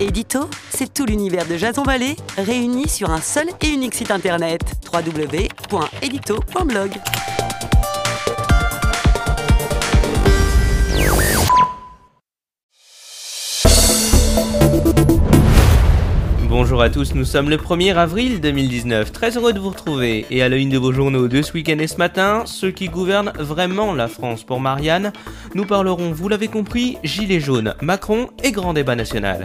Édito, c'est tout l'univers de Jason Vallée réuni sur un seul et unique site internet www.edito.blog. Bonjour à tous, nous sommes le 1er avril 2019. Très heureux de vous retrouver. Et à la de vos journaux de ce week-end et ce matin, ceux qui gouvernent vraiment la France pour Marianne, nous parlerons, vous l'avez compris, Gilets jaunes, Macron et grand débat national.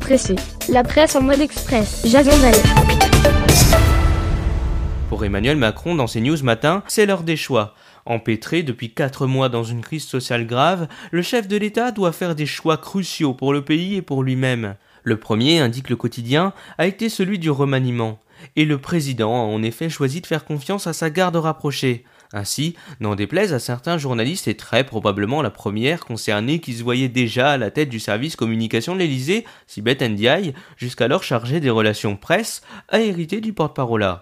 Pressé. La presse en mode express. Jason Vallée. Pour Emmanuel Macron, dans ses news matin, c'est l'heure des choix. Empêtré depuis quatre mois dans une crise sociale grave, le chef de l'État doit faire des choix cruciaux pour le pays et pour lui-même. Le premier, indique le quotidien, a été celui du remaniement. Et le président a en effet choisi de faire confiance à sa garde rapprochée. Ainsi, n'en déplaise à certains journalistes et très probablement la première concernée qui se voyait déjà à la tête du service communication de l'Élysée, Sibeth Ndiaye, jusqu'alors chargée des relations presse, a hérité du porte-parole.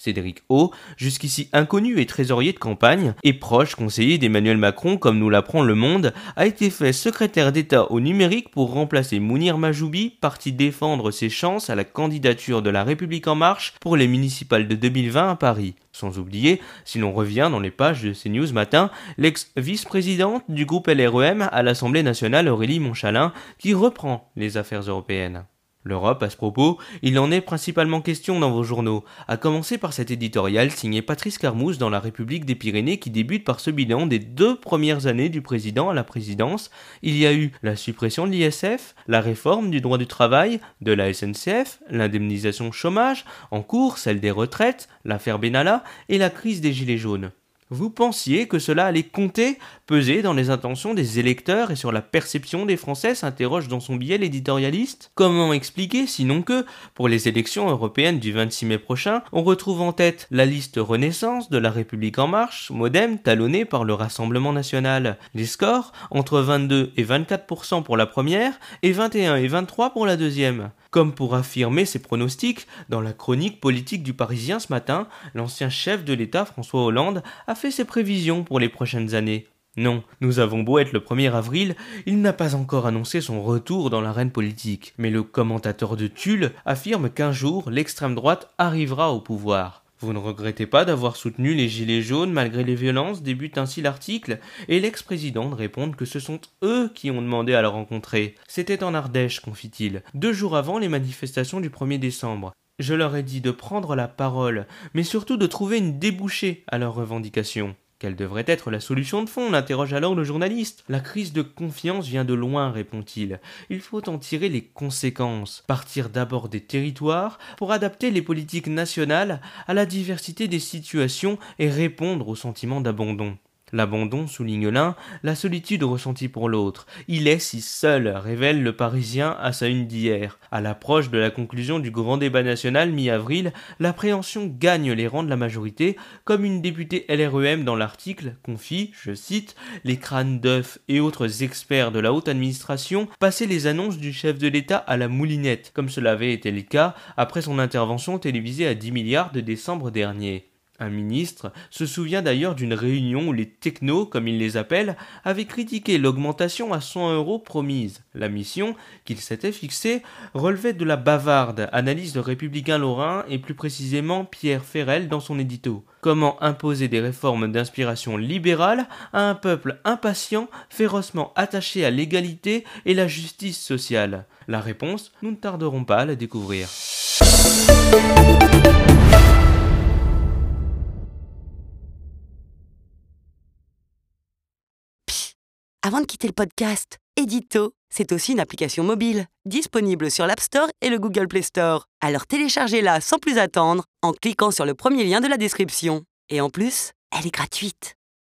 Cédric O, jusqu'ici inconnu et trésorier de campagne, et proche conseiller d'Emmanuel Macron comme nous l'apprend Le Monde, a été fait secrétaire d'État au numérique pour remplacer Mounir Majoubi, parti défendre ses chances à la candidature de la République en marche pour les municipales de 2020 à Paris. Sans oublier, si l'on revient dans les pages de CNews matin, l'ex-vice-présidente du groupe LREM à l'Assemblée nationale Aurélie Montchalin qui reprend les affaires européennes. L'Europe, à ce propos, il en est principalement question dans vos journaux, à commencer par cet éditorial signé Patrice Carmouze dans La République des Pyrénées qui débute par ce bilan des deux premières années du président à la présidence. Il y a eu la suppression de l'ISF, la réforme du droit du travail, de la SNCF, l'indemnisation chômage, en cours celle des retraites, l'affaire Benalla et la crise des gilets jaunes. Vous pensiez que cela allait compter, peser dans les intentions des électeurs et sur la perception des Français s'interroge dans son billet l'éditorialiste Comment expliquer sinon que, pour les élections européennes du 26 mai prochain, on retrouve en tête la liste Renaissance de la République en marche, modem talonnée par le Rassemblement national. Les scores, entre 22 et 24% pour la première et 21 et 23 pour la deuxième. Comme pour affirmer ses pronostics, dans la chronique politique du Parisien ce matin, l'ancien chef de l'État François Hollande a fait ses prévisions pour les prochaines années. Non, nous avons beau être le 1er avril, il n'a pas encore annoncé son retour dans l'arène politique. Mais le commentateur de Tulle affirme qu'un jour l'extrême droite arrivera au pouvoir. Vous ne regrettez pas d'avoir soutenu les Gilets jaunes malgré les violences débute ainsi l'article, et l'ex-président répond que ce sont eux qui ont demandé à le rencontrer. C'était en Ardèche, confie-t-il, deux jours avant les manifestations du 1er décembre. Je leur ai dit de prendre la parole, mais surtout de trouver une débouchée à leurs revendications. Quelle devrait être la solution de fond l'interroge alors le journaliste. La crise de confiance vient de loin, répond-il. Il faut en tirer les conséquences. Partir d'abord des territoires pour adapter les politiques nationales à la diversité des situations et répondre au sentiment d'abandon. L'abandon, souligne l'un, la solitude ressentie pour l'autre. Il est si seul, révèle le Parisien à sa une d'hier. À l'approche de la conclusion du grand débat national mi-avril, l'appréhension gagne les rangs de la majorité, comme une députée LREM dans l'article confie, je cite, les crânes d'œufs et autres experts de la haute administration passaient les annonces du chef de l'État à la moulinette, comme cela avait été le cas après son intervention télévisée à 10 milliards de décembre dernier. Un ministre se souvient d'ailleurs d'une réunion où les technos, comme il les appelle, avaient critiqué l'augmentation à 100 euros promise. La mission qu'il s'était fixée relevait de la bavarde, analyse de Républicain Lorrain et plus précisément Pierre Ferrel dans son édito. Comment imposer des réformes d'inspiration libérale à un peuple impatient, férocement attaché à l'égalité et la justice sociale? La réponse, nous ne tarderons pas à la découvrir. Avant de quitter le podcast, Edito, c'est aussi une application mobile, disponible sur l'App Store et le Google Play Store. Alors téléchargez-la sans plus attendre en cliquant sur le premier lien de la description. Et en plus, elle est gratuite.